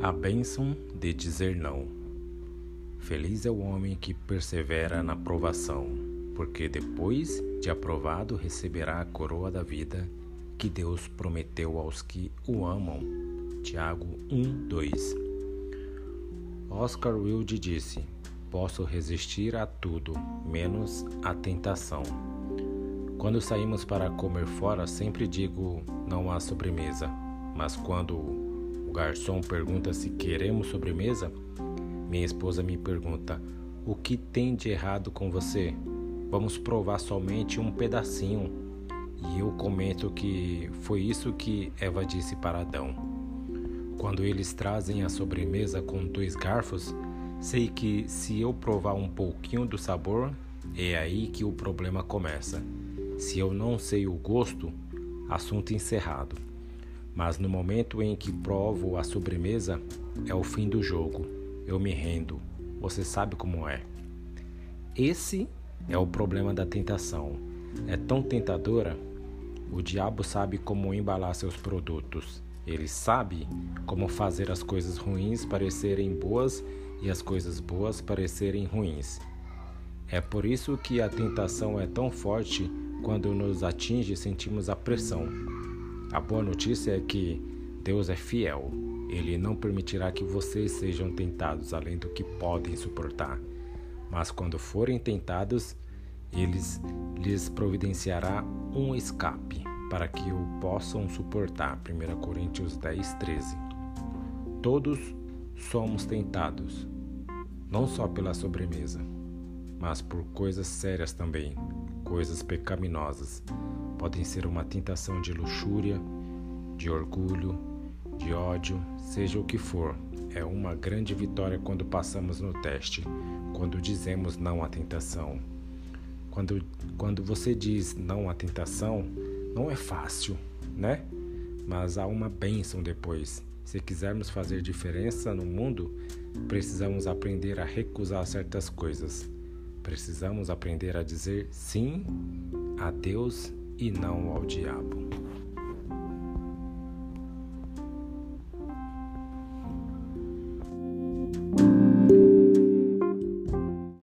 A bênção de dizer não. Feliz é o homem que persevera na provação, porque depois de aprovado receberá a coroa da vida que Deus prometeu aos que o amam. Tiago 1, 2. Oscar Wilde disse: Posso resistir a tudo, menos a tentação. Quando saímos para comer fora, sempre digo não há sobremesa, mas quando o garçom pergunta se queremos sobremesa. Minha esposa me pergunta: O que tem de errado com você? Vamos provar somente um pedacinho. E eu comento que foi isso que Eva disse para Adão. Quando eles trazem a sobremesa com dois garfos, sei que se eu provar um pouquinho do sabor, é aí que o problema começa. Se eu não sei o gosto, assunto encerrado. Mas no momento em que provo a sobremesa, é o fim do jogo. Eu me rendo. Você sabe como é. Esse é o problema da tentação. É tão tentadora. O diabo sabe como embalar seus produtos. Ele sabe como fazer as coisas ruins parecerem boas e as coisas boas parecerem ruins. É por isso que a tentação é tão forte quando nos atinge sentimos a pressão. A boa notícia é que Deus é fiel. Ele não permitirá que vocês sejam tentados além do que podem suportar. Mas quando forem tentados, ele lhes providenciará um escape para que o possam suportar. 1 Coríntios 10, 13. Todos somos tentados, não só pela sobremesa, mas por coisas sérias também, coisas pecaminosas podem ser uma tentação de luxúria, de orgulho, de ódio, seja o que for. É uma grande vitória quando passamos no teste, quando dizemos não à tentação. Quando, quando você diz não à tentação, não é fácil, né? Mas há uma bênção depois. Se quisermos fazer diferença no mundo, precisamos aprender a recusar certas coisas. Precisamos aprender a dizer sim a Deus e não ao diabo.